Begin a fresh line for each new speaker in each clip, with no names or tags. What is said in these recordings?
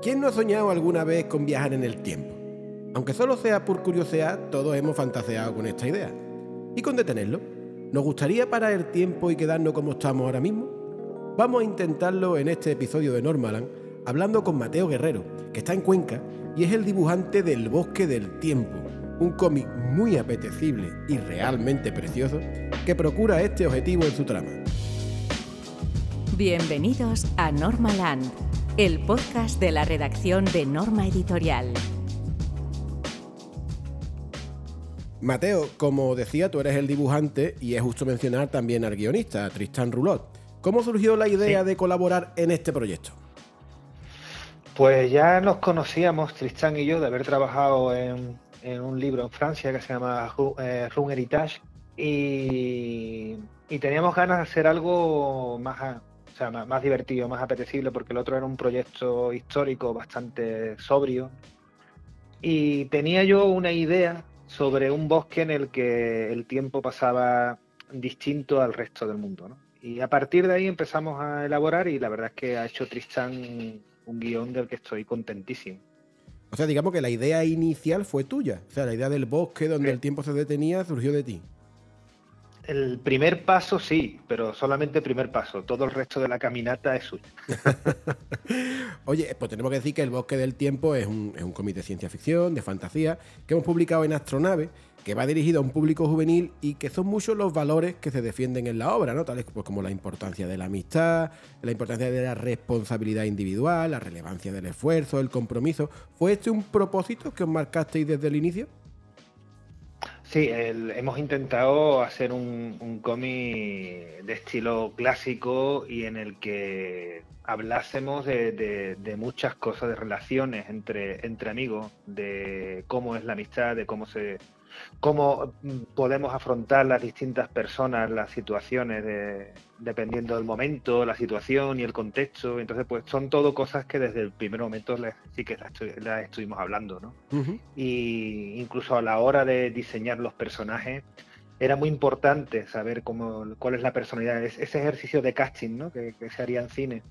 ¿Quién no ha soñado alguna vez con viajar en el tiempo? Aunque solo sea por curiosidad, todos hemos fantaseado con esta idea. ¿Y con detenerlo? ¿Nos gustaría parar el tiempo y quedarnos como estamos ahora mismo? Vamos a intentarlo en este episodio de Normaland, hablando con Mateo Guerrero, que está en Cuenca y es el dibujante del Bosque del Tiempo, un cómic muy apetecible y realmente precioso que procura este objetivo en su trama.
Bienvenidos a Normaland el podcast de la redacción de Norma Editorial.
Mateo, como decía, tú eres el dibujante y es justo mencionar también al guionista, Tristan Rulot. ¿Cómo surgió la idea de colaborar en este proyecto?
Pues ya nos conocíamos, Tristan y yo, de haber trabajado en, un libro en Francia que se llama eh, Run Heritage y, y, teníamos ganas de hacer algo más, sea, más, divertido, más apetecible, porque el otro era un proyecto histórico bastante sobrio. Y tenía yo una idea sobre un bosque en el que el tiempo pasaba distinto al resto del mundo. Y a partir de ahí empezamos a elaborar y la verdad es que ha hecho Tristan un guion del que estoy contentísimo.
O sea, digamos que la idea inicial fue tuya. O sea, la idea del bosque donde el tiempo se detenía surgió de ti.
El primer paso sí, pero solamente el primer paso. Todo el resto de la caminata es suyo.
Oye, pues tenemos que decir que El Bosque del Tiempo es un, cómic de ciencia ficción, de fantasía, que hemos publicado en Astronave, que va dirigido a un público juvenil y que son muchos los valores que se defienden en la obra, ¿no? Tales pues, como la importancia de la amistad, la importancia de la responsabilidad individual, la relevancia del esfuerzo, el compromiso. ¿Fue este un propósito que os marcasteis desde el inicio?
Sí, hemos intentado hacer un, cómic de estilo clásico y en el que hablásemos de, muchas cosas, de relaciones entre, entre amigos, de cómo es la amistad, de cómo se cómo mm, podemos afrontar las distintas personas, las situaciones, dependiendo del momento, la situación y el contexto. Entonces, pues son todo cosas que desde el primer momento sí que las, estuvimos hablando, ¿no? Y incluso a la hora de diseñar los personajes, era muy importante saber cómo, cuál es la personalidad, ese ejercicio de casting ¿no? que, se haría en cine,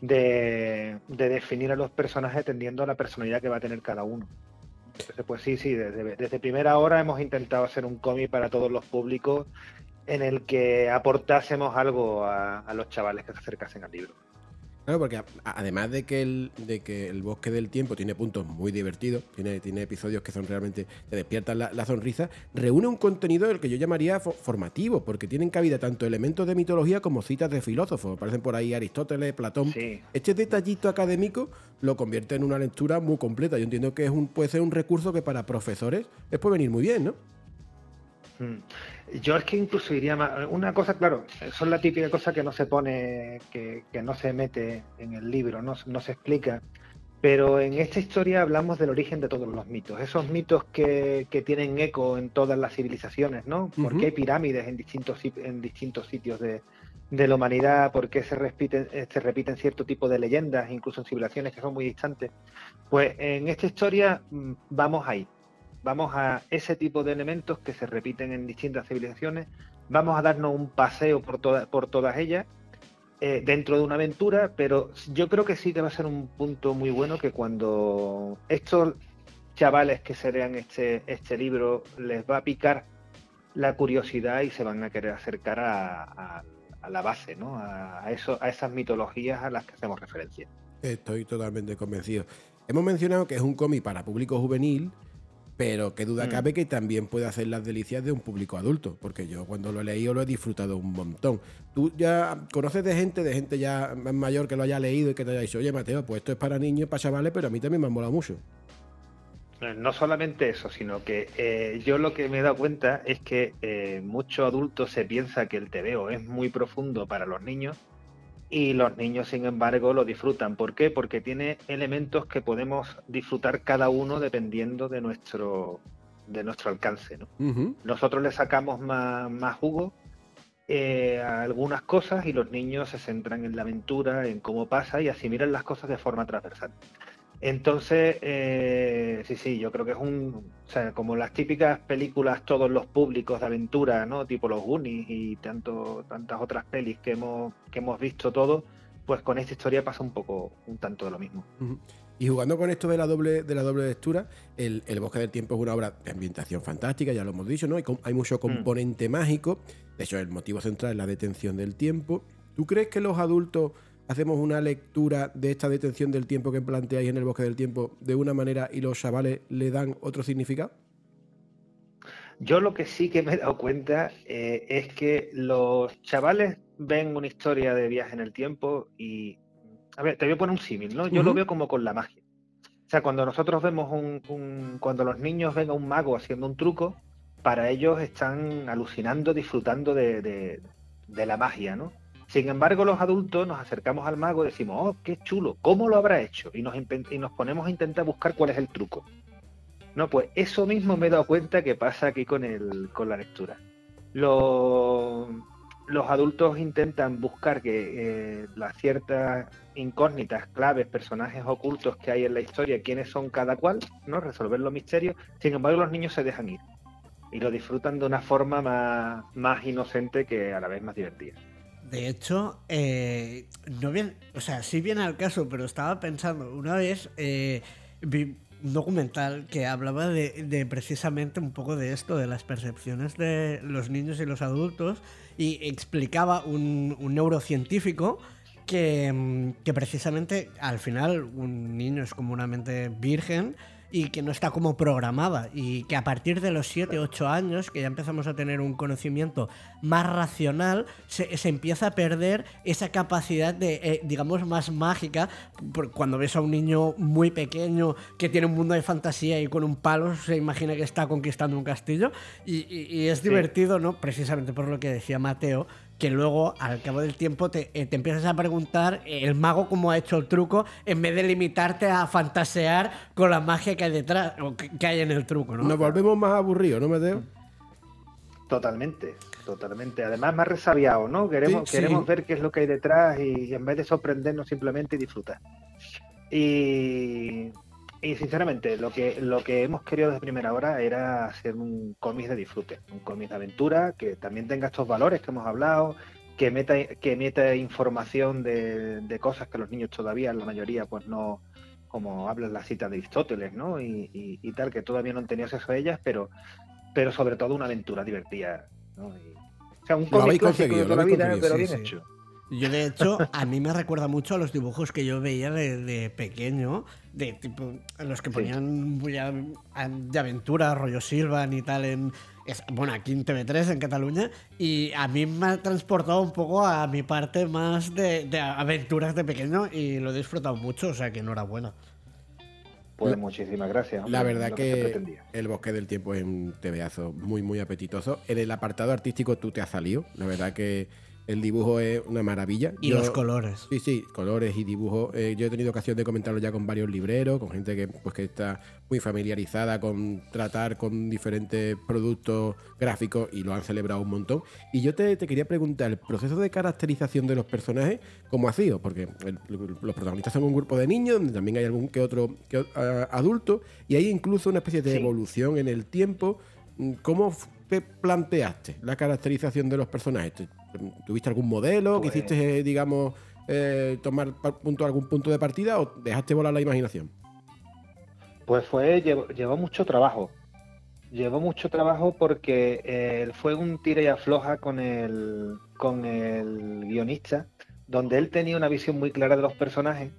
de, de, definir a los personajes atendiendo a la personalidad que va a tener cada uno pues sí, sí, desde, primera hora hemos intentado hacer un cómic para todos los públicos en el que aportásemos algo a, los chavales que se acercasen al libro.
Claro, porque además de que, el, de que el bosque del tiempo tiene puntos muy divertidos, tiene, tiene episodios que son realmente, te despiertan la, sonrisa, reúne un contenido del que yo llamaría formativo, porque tienen cabida tanto elementos de mitología como citas de filósofos. Aparecen por ahí Aristóteles, Platón. Este detallito académico lo convierte en una lectura muy completa. Yo entiendo que es un, puede ser un recurso que para profesores les puede venir muy bien, ¿no?
Mm. Yo es que incluso diría más, una cosa, claro, son la típica cosa que no se pone, que, no se mete en el libro, no, se explica, pero en esta historia hablamos del origen de todos los mitos, esos mitos que, tienen eco en todas las civilizaciones, ¿no? ¿Por qué hay pirámides en distintos, en distintos sitios de, de la humanidad? ¿Por qué se repiten, se repiten cierto tipo de leyendas, incluso en civilizaciones que son muy distantes? Pues en esta historia mm, vamos ahí, vamos a ese tipo de elementos que se repiten en distintas civilizaciones, vamos a darnos un paseo por, por todas ellas eh, dentro de una aventura, pero yo creo que sí que va a ser un punto muy bueno que cuando estos chavales que se lean este, este libro les va a picar la curiosidad y se van a querer acercar a, la base, ¿no? A, eso, a esas mitologías a las que hacemos referencia.
Estoy totalmente convencido. Hemos mencionado que es un cómic para público juvenil, pero qué duda mm. cabe que también puede hacer las delicias de un público adulto, porque yo cuando lo he leído lo he disfrutado un montón. Tú ya conoces de gente, de gente ya más mayor que lo haya leído y que te haya dicho, oye Mateo, pues esto es para niños, para chavales, pero a mí también me ha molado mucho.
Eh, no solamente eso, sino que eh, yo lo que me he dado cuenta es que eh, muchos adultos se piensa que el TVO es muy profundo para los niños y los niños, sin embargo, lo disfrutan. ¿Por qué? Porque tiene elementos que podemos disfrutar cada uno dependiendo de nuestro, de nuestro alcance. Nosotros le sacamos más, jugo eh, a algunas cosas y los niños se centran en la aventura, en cómo pasa y asimilan las cosas de forma transversal. Entonces, eh, sí, sí, yo creo que es un, o sea, como las típicas películas, todos los públicos de aventura, ¿no? Tipo los Goonies y tanto, tantas otras pelis que hemos, que hemos visto todos, pues con esta historia pasa un poco, un tanto de lo mismo.
Y jugando con esto de la doble, de la doble lectura, el, Bosque del Tiempo es una obra de ambientación fantástica, ya lo hemos dicho, ¿no? Hay, hay mucho mm. componente mágico. De hecho, el motivo central es la detención del tiempo. ¿Tú crees que los adultos hacemos una lectura de esta detención del tiempo que planteáis en el Bosque del Tiempo de una manera y los chavales le dan otro significado?
Yo lo que sí que me he dado cuenta eh, es que los chavales ven una historia de viaje en el tiempo y a ver, te voy a poner un símil, ¿no? Yo lo veo como con la magia. O sea, cuando nosotros vemos un, cuando los niños ven a un mago haciendo un truco, para ellos están alucinando, disfrutando de, la magia, ¿no? Sin embargo, los adultos nos acercamos al mago y decimos, oh, qué chulo, ¿cómo lo habrá hecho? Y nos, y nos ponemos a intentar buscar cuál es el truco. No, pues eso mismo me he dado cuenta que pasa aquí con, el, con la lectura. Lo, los adultos intentan buscar que eh, las ciertas incógnitas, claves, personajes ocultos que hay en la historia, quiénes son cada cual, ¿no? Resolver los misterios. Sin embargo, los niños se dejan ir y lo disfrutan de una forma más inocente que a la vez más divertida.
De hecho, eh, no bien, o sea, sí viene al caso, pero estaba pensando, una vez eh, vi un documental que hablaba de, precisamente un poco de esto, de las percepciones de los niños y los adultos, y explicaba un, neurocientífico que, mm, que, precisamente al final un niño es como una mente virgen y que no está como programada y que a partir de los 7, 8 años, que ya empezamos a tener un conocimiento más racional, se, empieza a perder esa capacidad de, eh, digamos, más mágica. Cuando ves a un niño muy pequeño que tiene un mundo de fantasía y con un palo se imagina que está conquistando un castillo y, es divertido, ¿no? Precisamente por lo que decía Mateo, que luego, al cabo del tiempo, te, eh, te, empiezas a preguntar eh, el mago cómo ha hecho el truco, en vez de limitarte a fantasear con la magia que hay detrás, o que, hay en el truco, ¿no?
Nos volvemos más aburridos, ¿no, Mateo?
Totalmente, totalmente. Además, más resabiado, ¿no? Queremos, queremos ver qué es lo que hay detrás y, en vez de sorprendernos, simplemente disfrutar. Y, y sinceramente, lo que, lo que hemos querido desde primera hora era hacer un cómic de disfrute, un cómic de aventura que también tenga estos valores que hemos hablado, que meta, que meta información de, cosas que los niños todavía, la mayoría, pues no, como hablan la cita de Aristóteles, ¿no? Y, tal, que todavía no han tenido acceso a ellas, pero, pero sobre todo una aventura divertida, ¿no? o sea, un cómic de toda la vida, pero bien hecho.
Yo, de hecho, a mí me recuerda mucho a los dibujos que yo veía de, pequeño, de tipo, los que ponían de aventura, rollo Silvan y tal, en, bueno, aquí en TV3 en Cataluña, y a mí me ha transportado un poco a mi parte más de, aventuras de pequeño y lo he disfrutado mucho, o sea que enhorabuena.
Pues muchísimas gracias.
La verdad que, El Bosque del Tiempo es un tebeazo muy, muy apetitoso. En el apartado artístico tú te has salido. La verdad que el dibujo es una maravilla.
Y los colores.
Sí, sí, colores y dibujo. Eh, yo he tenido ocasión de comentarlo ya con varios libreros, con gente que, pues, que está muy familiarizada con tratar con diferentes productos gráficos y lo han celebrado un montón. Y yo te, quería preguntar, el proceso de caracterización de los personajes, ¿cómo ha sido? Porque los protagonistas son un grupo de niños, donde también hay algún que otro adulto, y hay incluso una especie de evolución en el tiempo. ¿Cómo te planteaste la caracterización de los personajes? ¿Tuviste algún modelo? Pues ¿Quisiste, eh, digamos, eh, tomar punto, algún punto de partida o dejaste volar la imaginación?
Pues fue, llevó, mucho trabajo. Llevó mucho trabajo porque eh, fue un tira y afloja con el, con el guionista, donde él tenía una visión muy clara de los personajes.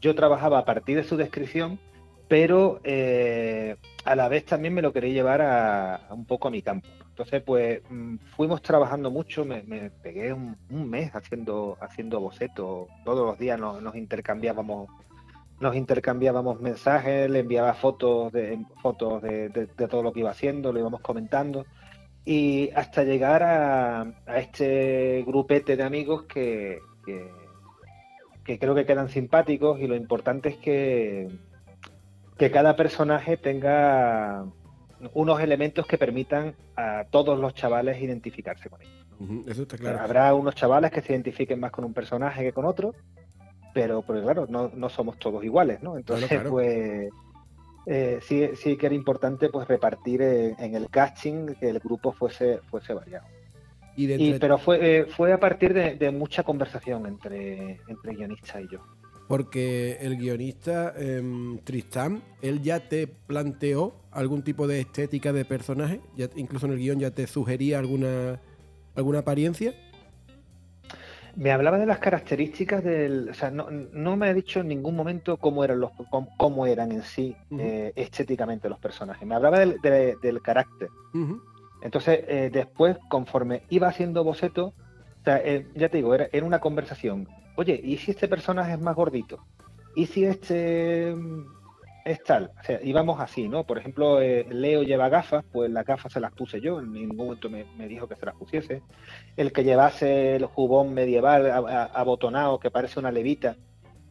Yo trabajaba a partir de su descripción, pero a la vez también me lo quería llevar a un poco a mi campo. Entonces, pues mm, fuimos trabajando mucho, me, pegué un, mes haciendo, haciendo bocetos, todos los días nos, intercambiábamos nos intercambiábamos mensajes, le enviaba fotos de fotos de, todo lo que iba haciendo, lo íbamos comentando y hasta llegar a, este grupete de amigos que, que, creo que quedan simpáticos y lo importante es que, que cada personaje tenga unos elementos que permitan a todos los chavales identificarse con ellos.
Eso está claro.
Habrá unos chavales que se identifiquen más con un personaje que con otro, pero pues claro, no, somos todos iguales, ¿no? Entonces, pues eh, sí, sí que era importante pues repartir en, el casting que el grupo fuese, fuese variado. Y, pero fue, eh, fue a partir de, mucha conversación entre, entre guionista y yo.
Porque el guionista em, Tristán, él ya te planteó algún tipo de estética de personaje, ya, incluso en el guion ya te sugería alguna, alguna apariencia.
Me hablaba de las características del. O sea, no, me ha dicho en ningún momento cómo eran los cómo, eran en sí eh, estéticamente los personajes. Me hablaba del, del carácter. Entonces, eh, después, conforme iba haciendo boceto, o sea, eh, ya te digo, era, era, una conversación. Oye, ¿y si este personaje es más gordito? ¿Y si este es tal. O sea, íbamos así, ¿no? Por ejemplo, eh, Leo lleva gafas, pues las gafas se las puse yo, en ningún momento me, dijo que se las pusiese. El que llevase el jubón medieval abotonado, que parece una levita,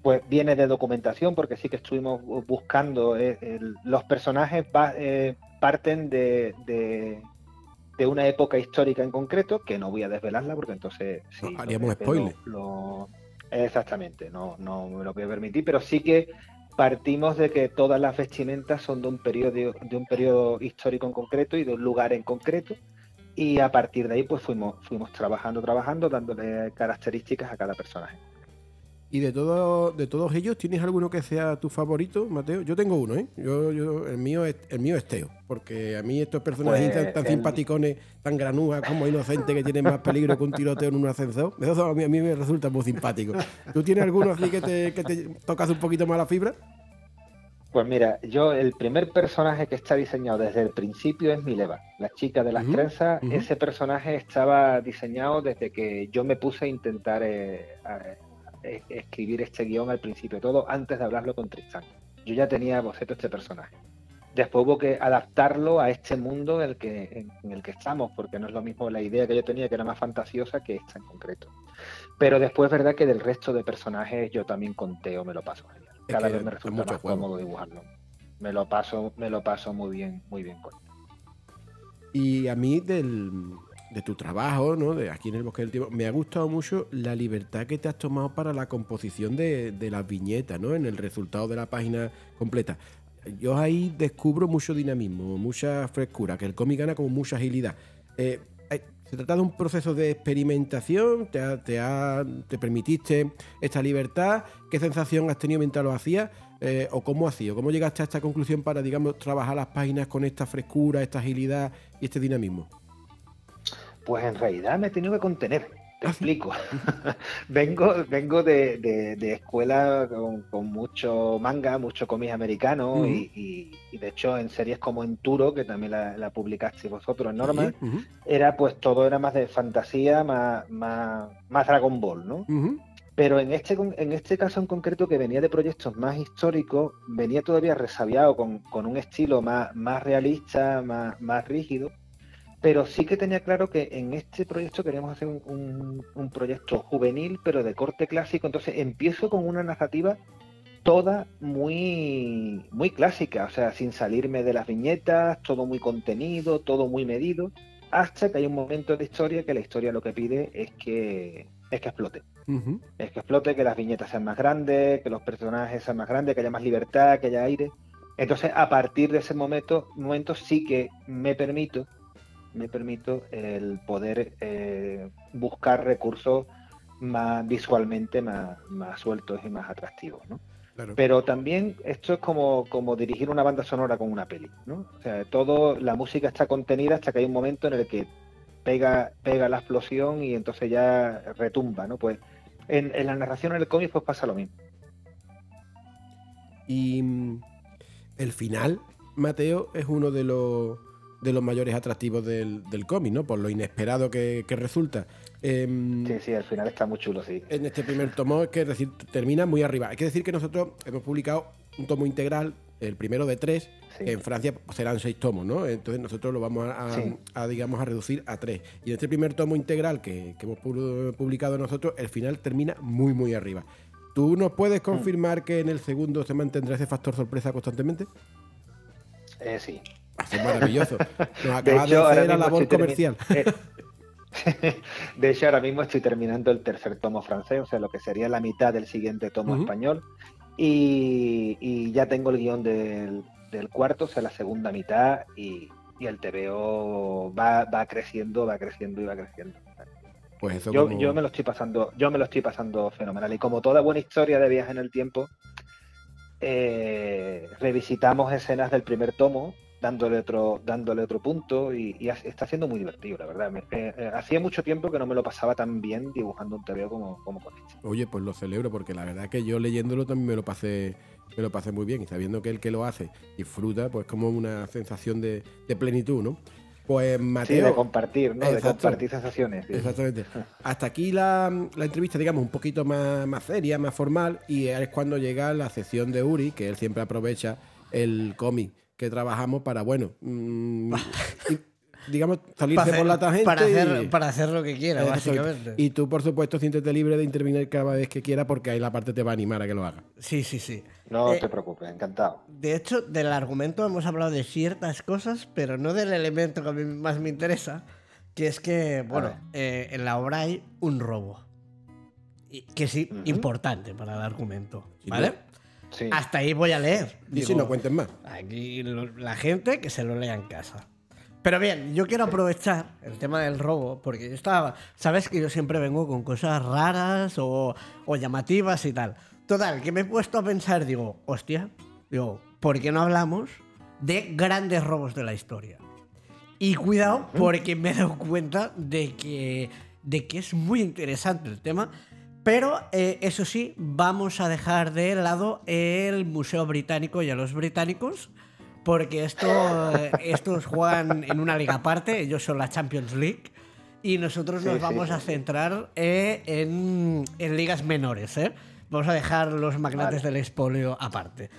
pues viene de documentación, porque sí que estuvimos buscando. Eh, los personajes eh, parten de, de, una época histórica en concreto, que no voy a desvelarla, porque entonces.
Sí, haríamos spoiler.
Exactamente, no, no me lo voy a permitir, pero sí que partimos de que todas las vestimentas son de un periodo de un periodo histórico en concreto y de un lugar en concreto y a partir de ahí pues fuimos fuimos trabajando trabajando dándole características a cada personaje
y de todo, de todos ellos, ¿tienes alguno que sea tu favorito, Mateo? Yo tengo uno, ¿eh? Yo, yo, el mío es el mío es Teo, porque a mí estos personajes tan, pues, simpaticones, tan granujas como inocentes que tienen más peligro que un tiroteo en un ascensor, eso a mí, a mí me resulta muy simpático. ¿Tú tienes alguno así que te, que te tocas un poquito más la fibra?
Pues mira, yo el primer personaje que está diseñado desde el principio es Mileva, la chica de las trenzas. Ese personaje estaba diseñado desde que yo me puse a intentar eh, escribir este guion al principio, todo antes de hablarlo con Tristan. Yo ya tenía boceto este personaje. Después hubo que adaptarlo a este mundo en el, que, en, el que estamos, porque no es lo mismo la idea que yo tenía, que era más fantasiosa, que esta en concreto. Pero después es verdad que del resto de personajes yo también conteo, me lo paso genial. Cada vez me resulta más cómodo dibujarlo. Me lo paso, me lo paso muy bien, muy bien con
Y a mí del, de tu trabajo, ¿no? De aquí en el Bosque del Tiempo, me ha gustado mucho la libertad que te has tomado para la composición de, las viñetas, ¿no? En el resultado de la página completa. Yo ahí descubro mucho dinamismo, mucha frescura, que el cómic gana como mucha agilidad. Eh, se trata de un proceso de experimentación, te, te, te, permitiste esta libertad, ¿qué sensación has tenido mientras lo hacías? Eh, ¿O cómo sido? ¿Cómo llegaste a esta conclusión para, digamos, trabajar las páginas con esta frescura, esta agilidad y este dinamismo?
Pues en realidad me he tenido que contener. Te ah, explico. vengo vengo de, escuela con, mucho manga, mucho cómic americano y, de hecho en series como Enturo, que también la, publicaste vosotros Norma, era pues todo era más de fantasía, más, más, Dragon Ball, ¿no? Pero en este, en este caso en concreto, que venía de proyectos más históricos, venía todavía resabiado con, un estilo más, más realista, más, más rígido pero sí que tenía claro que en este proyecto queríamos hacer un, proyecto juvenil, pero de corte clásico. Entonces empiezo con una narrativa toda muy, muy clásica, o sea, sin salirme de las viñetas, todo muy contenido, todo muy medido, hasta que hay un momento de historia que la historia lo que pide es que, es que explote. Es que explote, que las viñetas sean más grandes, que los personajes sean más grandes, que haya más libertad, que haya aire. Entonces, a partir de ese momento, momento sí que me permito me permito el poder eh, buscar recursos más visualmente más, sueltos y más atractivos, ¿no? Pero también esto es como, como dirigir una banda sonora con una peli, ¿no? O sea, todo, la música está contenida hasta que hay un momento en el que pega, pega la explosión y entonces ya retumba, ¿no? Pues en, la narración en el cómic pues pasa lo mismo.
Y mm, el final, Mateo, es uno de los de los mayores atractivos del, cómic, ¿no? Por lo inesperado que, resulta.
Em, sí, sí, al final está muy chulo, sí.
En este primer tomo, es que decir, termina muy arriba. Hay que decir que nosotros hemos publicado un tomo integral, el primero de tres, en Francia serán seis tomos, ¿no? Entonces nosotros lo vamos a, digamos, a reducir a tres. Y en este primer tomo integral que, hemos publicado nosotros, el final termina muy, muy arriba. ¿Tú nos puedes mm. confirmar que en el segundo se mantendrá ese factor sorpresa constantemente?
Eh, sí,
es maravilloso. Nos acaba de, hacer la labor comercial. Eh,
de hecho, ahora mismo estoy terminando el tercer tomo francés, o sea, lo que sería la mitad del siguiente tomo español. Y, ya tengo el guion del, cuarto, o sea, la segunda mitad, y, el TVO va, va creciendo, va creciendo y va creciendo.
Pues eso
Yo,
como-
yo me lo estoy pasando, yo me lo estoy pasando fenomenal. Y como toda buena historia de viaje en el tiempo, eh, revisitamos escenas del primer tomo, dándole otro, dándole otro punto, y, y está siendo muy divertido, la verdad. Me- eh, eh, hacía mucho tiempo que no me lo pasaba tan bien dibujando un TVO como, como con este.
Oye, pues lo celebro porque la verdad es que yo leyéndolo también me lo pasé me lo pasé muy bien y sabiendo que el que lo hace disfruta, pues como una sensación de, de plenitud, ¿no? Pues
Sí,
Mateo,
de compartir, ¿no? De compartir sensaciones. sí.
Exactamente. Hasta aquí la, la entrevista, digamos, un poquito más, más seria, más formal, y es cuando llega la sección de Uri, que él siempre aprovecha el cómic que trabajamos para, bueno, mm, y, digamos, salirse
hacer,
por la tangente.
para,
y-
hacer, para hacer lo que quiera, básicamente.
Y tú, por supuesto, siéntete libre de intervenir cada vez que quiera, porque ahí la parte te va a animar a que lo hagas.
Sí, sí, sí.
No
Eh,
te preocupes, encantado.
De hecho, del argumento hemos hablado de ciertas cosas, pero no del elemento que a mí más me interesa, que es que, bueno,
ver.
eh, en la obra hay un robo. Y- que sí,
Ujú.
importante para el argumento. ¿Vale?
Sí.
Hasta ahí voy a leer.
Y si no cuentes más.
Aquí lo- la gente que se lo lea en casa. Pero bien, yo quiero aprovechar el tema del robo, porque yo estaba. Sabes que yo siempre vengo con cosas raras o, o llamativas y tal. Total, que me he puesto a pensar, digo, hostia, digo, ¿por qué no hablamos de grandes robos de la historia? Y cuidado, porque me he dado cuenta de que, de que es muy interesante el tema. Pero eh, eso sí, vamos a dejar de lado el Museo Británico y a los británicos. Porque esto, eh, estos juegan en una liga aparte, ellos son la Champions League. Y nosotros
Sí,
nos vamos
sí.
a centrar eh, en, en ligas menores. ¿eh? Vamos a dejar los magnates del expolio aparte.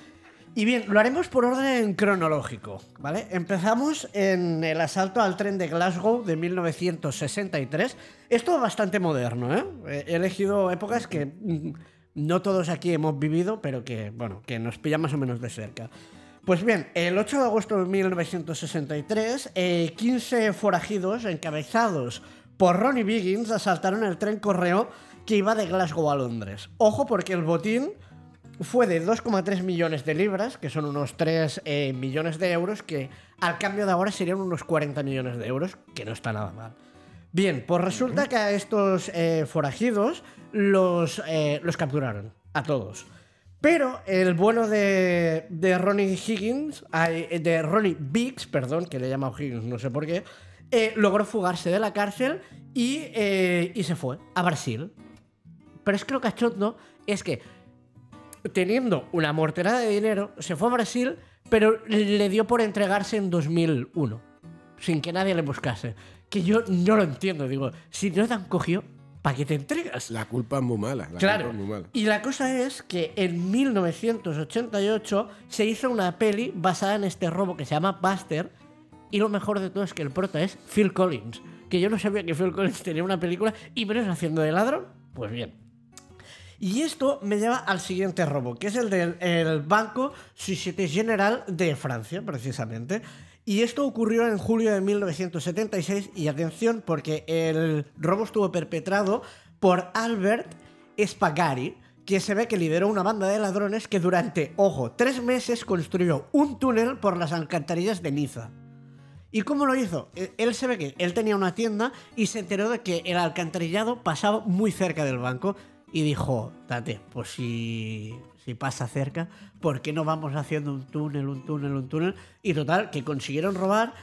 Y bien, lo haremos por orden cronológico, ¿vale? Empezamos en el asalto al tren de Glasgow de 1963. Esto es bastante moderno, ¿eh? He elegido épocas que mm, no todos aquí hemos vivido, pero que, bueno, que nos pilla más o menos de cerca. Pues bien, el 8 de agosto de 1963, eh, 15 forajidos encabezados por Ronnie Biggins asaltaron el tren correo que iba de Glasgow a Londres. Ojo porque el botín fue de 2,3 millones de libras, que son unos 3 eh, millones de euros, que al cambio de ahora serían unos 40 millones de euros, que no está nada mal. Bien, pues resulta que a estos eh, forajidos los, eh, los capturaron, a todos. Pero el bueno de, de Ronnie Higgins, de Ronnie Biggs, perdón, que le he llamado Higgins, no sé por qué, eh, logró fugarse de la cárcel y, eh, y se fue a Brasil. Pero es que lo cachondo es que teniendo una morterada de dinero, se fue a Brasil, pero le dio por entregarse en 2001, sin que nadie le buscase. Que yo no lo entiendo, digo, si no te han cogido, ¿para qué te entregas?
La culpa es muy mala. La
Claro.
culpa es muy mala.
Y la cosa es que en 1988 se hizo una peli basada en este robo que se llama Buster. Y lo mejor de todo es que el prota es Phil Collins. Que yo no sabía que Phil Collins tenía una película y menos haciendo de ladrón. Pues bien. Y esto me lleva al siguiente robo, que es el del el Banco Société Générale de Francia, precisamente. Y esto ocurrió en julio de 1976, y atención, porque el robo estuvo perpetrado por Albert Spagari, que se ve que lideró una banda de ladrones que durante, ojo, tres meses construyó un túnel por las alcantarillas de Niza. ¿Y cómo lo hizo? Eh, Él se ve que él tenía una tienda y se enteró de que el alcantarillado pasaba muy cerca del banco y dijo, tate, pues si, si pasa cerca, ¿por qué no vamos haciendo un túnel, un túnel, un túnel? Y total, que consiguieron robar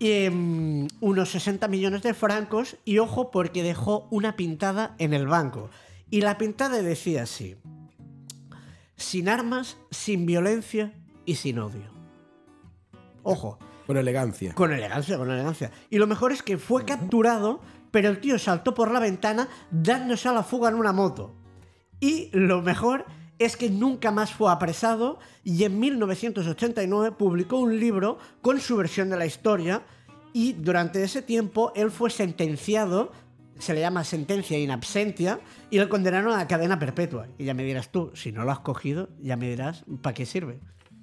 em, unos 60 millones de francos y ojo porque dejó una pintada en el banco. Y la pintada decía así, sin armas, sin violencia y sin odio. Ojo,
Con elegancia.
con elegancia, con elegancia. Y lo mejor es que fue capturado, pero el tío saltó por la ventana dándose a la fuga en una moto. Y lo mejor es que nunca más fue apresado y en 1989 publicó un libro con su versión de la historia y durante ese tiempo él fue sentenciado, se le llama sentencia in absentia, y lo condenaron a cadena perpetua. Y ya me dirás tú, si no lo has cogido, ya me dirás para qué sirve.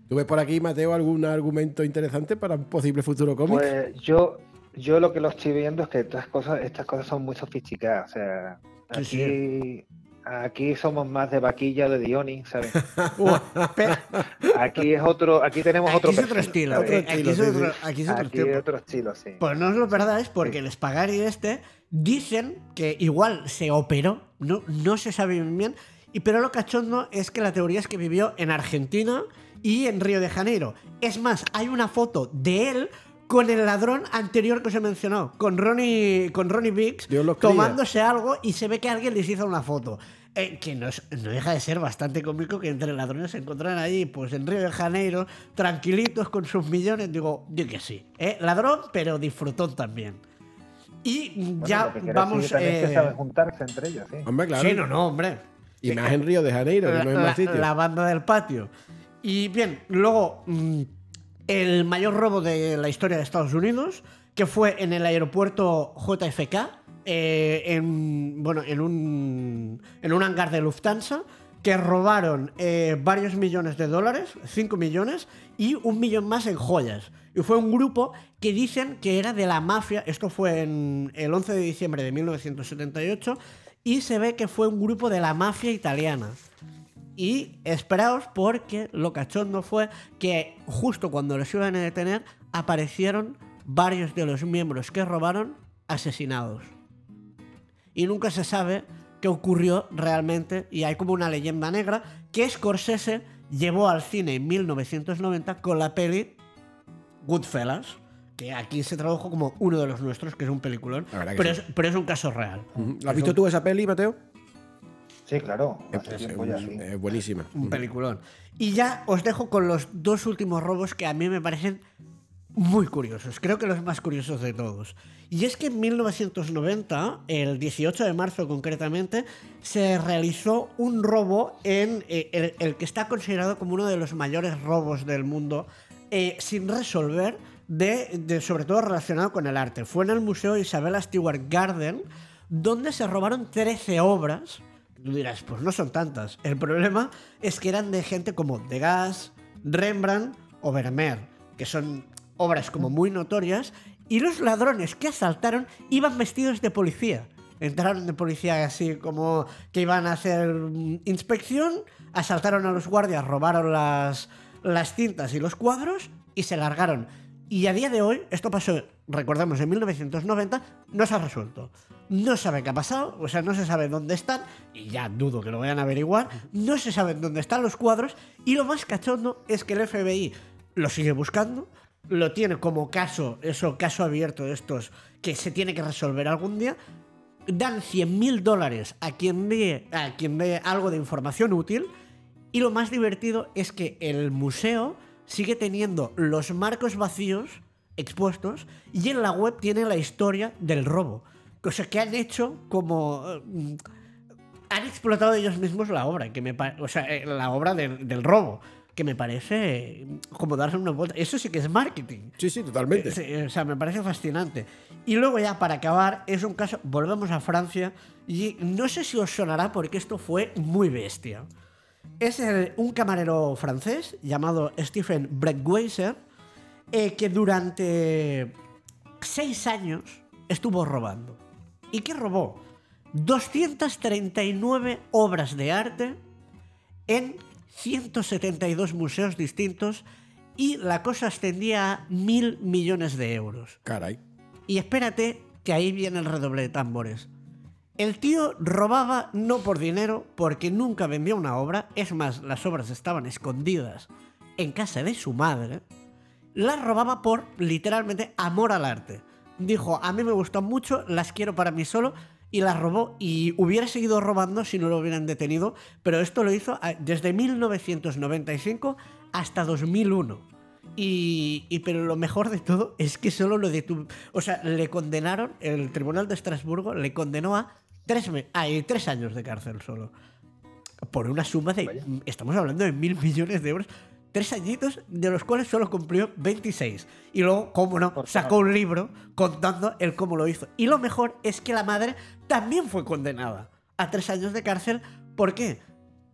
¿Tú ves por aquí, Mateo, algún argumento interesante para un posible futuro cómic?
Pues yo, yo lo que lo estoy viendo es que estas cosas, estas cosas son muy sofisticadas. O sea,
Sí,
aquí Aquí somos más de vaquilla de Dioni, ¿sabes? Aquí es otro, aquí tenemos
Aquí
otro
es estilo. Aquí es otro- aquí es otro
Aquí
tiempo.
es otro estilo, sí.
Pues no os lo perdáis porque el Spagari este dicen que igual se operó, no, no se sabe bien bien, y pero lo cachondo es que la teoría es que vivió en Argentina y en Río de Janeiro. Es más, hay una foto de él con el ladrón anterior que os he mencionado, con Ronnie, con Ronnie Biggs, tomándose algo y se ve que alguien les hizo una foto. Eh, que no, es- no deja de ser bastante cómico que entre ladrones se encontraran allí, pues en Río de Janeiro, tranquilitos con sus millones. Digo, yo que sí. ¿eh? Ladrón, pero disfrutón también. Y
Bueno,
ya
lo que quiere
vamos.
decir también es que
eh,
saben juntarse entre ellos, sí.
Hombre, claro.
Sí, no, no, hombre.
Y más en Río de Janeiro, que no es
la,
más sitio.
la banda del patio. Y bien, luego mm, el mayor robo de la historia de Estados Unidos, que fue en el aeropuerto JFK, eh, en, bueno, en un, en un hangar de Lufthansa, que robaron eh, varios millones de dólares, 5 millones, y un millón más en joyas. Y fue un grupo que dicen que era de la mafia, esto fue en el 11 de diciembre de 1978, y se ve que fue un grupo de la mafia italiana. Y esperaos porque lo cachondo fue que justo cuando los iban a detener aparecieron varios de los miembros que robaron asesinados. Y nunca se sabe qué ocurrió realmente y hay como una leyenda negra que Scorsese llevó al cine en 1990 con la peli Goodfellas, que aquí se tradujo como uno de los nuestros, que es un peliculón, pero,
sí.
es, pero es un caso real.
Ujú. ¿La has visto tú esa peli, Mateo?
Sí, claro. Hace
Es,
tiempo ya, sí.
es buenísima.
Un peliculón. Y ya os dejo con los dos últimos robos que a mí me parecen muy curiosos. Creo que los más curiosos de todos. Y es que en 1990, el 18 de marzo concretamente, se realizó un robo en eh, el, el que está considerado como uno de los mayores robos del mundo eh, sin resolver, de, de- sobre todo relacionado con el arte. Fue en el Museo Isabella Stewart Garden, donde se robaron 13 obras. Tú dirás, pues no son tantas. El problema es que eran de gente como Degas, Rembrandt o Vermeer, que son obras como muy notorias, y los ladrones que asaltaron iban vestidos de policía. Entraron de policía así como que iban a hacer mm, inspección, asaltaron a los guardias, robaron las, las cintas y los cuadros y se largaron. Y a día de hoy, esto pasó, recordemos, en 1990, no se ha resuelto. No sabe qué ha pasado, o sea, no se sabe dónde están, y ya dudo que lo vayan a averiguar, no se sabe dónde están los cuadros, y lo más cachondo es que el FBI lo sigue buscando, lo tiene como caso, eso, caso abierto de estos, que se tiene que resolver algún día, dan 100 mil dólares a quien dé a quien dé algo de información útil y lo más divertido es que el museo sigue teniendo los marcos vacíos expuestos y en la web tiene la historia del robo. Cosa que han hecho como... eh, mm, han explotado ellos mismos la obra, que me o sea, eh, la obra del, del robo, que me parece eh, como darse una vuelta. Eso sí que es marketing.
Sí, sí, totalmente.
Sí, o sea, me parece fascinante. Y luego ya para acabar, es un caso, volvemos a Francia y no sé si os sonará porque esto fue muy bestia. Es el- un camarero francés llamado Stephen Breckweiser eh, que durante seis años estuvo robando. ¿Y qué robó? 239 obras de arte en 172 museos distintos y la cosa ascendía a mil millones de euros.
Caray.
Y espérate que ahí viene el redoble de tambores. El tío robaba no por dinero, porque nunca vendió una obra, es más, las obras estaban escondidas en casa de su madre, las robaba por literalmente amor al arte. Dijo, a mí me gustan mucho, las quiero para mí solo, y las robó y hubiera seguido robando si no lo hubieran detenido, pero esto lo hizo ah, desde 1995 hasta 2001. Y, y- pero lo mejor de todo es que solo lo detuvo. O sea, le condenaron, el Tribunal de Estrasburgo le condenó a tres, eh, tres años de cárcel solo. Por una suma de.
Vaya.
Estamos hablando de mil millones de euros. Tres añitos, de los cuales solo cumplió 26. Y luego, cómo no, sacó un libro contando el cómo lo hizo. Y lo mejor es que la madre también fue condenada a tres años de cárcel. ¿Por qué?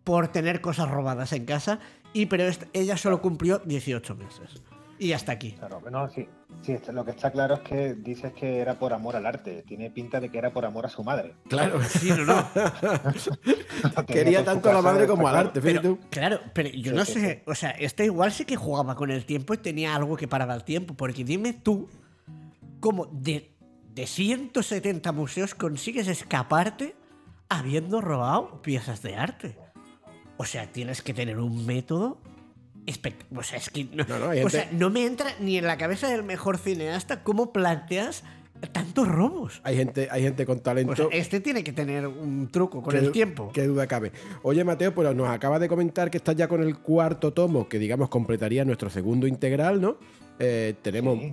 Por tener cosas robadas en casa. Y pero ella solo cumplió 18 meses. Y hasta aquí.
Claro, no, sí, sí, lo que está claro es que dices que era por amor al arte. Tiene pinta de que era por amor a su madre.
Claro.
Sí, no, no.
Quería tanto a la madre como al arte,
Pero,
tú.
claro, pero yo
Sí,
no
sí,
sé, o sea, este igual sí que jugaba con el tiempo y tenía algo que paraba el tiempo, porque dime tú cómo de, de 170 museos consigues escaparte habiendo robado piezas de arte. O sea, tienes que tener un método. O sea, es que no,
No, no, hay
o
gente-
sea, no me entra ni en la cabeza del mejor cineasta cómo planteas tantos robos.
Hay gente, hay gente con talento.
O sea, este tiene que tener un truco con
Qué
el tiempo.
Qué duda cabe. Oye, Mateo, pero nos acaba de comentar que estás ya con el cuarto tomo, que digamos completaría nuestro segundo integral, ¿no? Eh, tenemos,
Sí,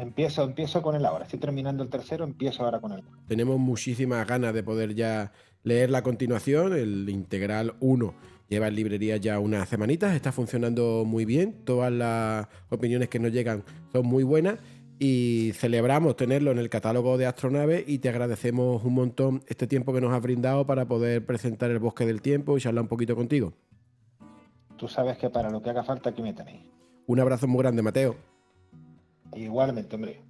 empiezo, empiezo con él ahora. Estoy terminando el tercero, empiezo ahora con él.
tenemos muchísimas ganas de poder ya leer la continuación. El integral 1 lleva en librería ya unas semanitas, está funcionando muy bien. Todas las opiniones que nos llegan son muy buenas. Y celebramos tenerlo en el catálogo de Astronave y te agradecemos un montón este tiempo que nos has brindado para poder presentar el Bosque del Tiempo y charlar un poquito contigo.
Tú sabes que para lo que haga falta aquí me tenéis.
Un abrazo muy grande, Mateo.
Igualmente, hombre.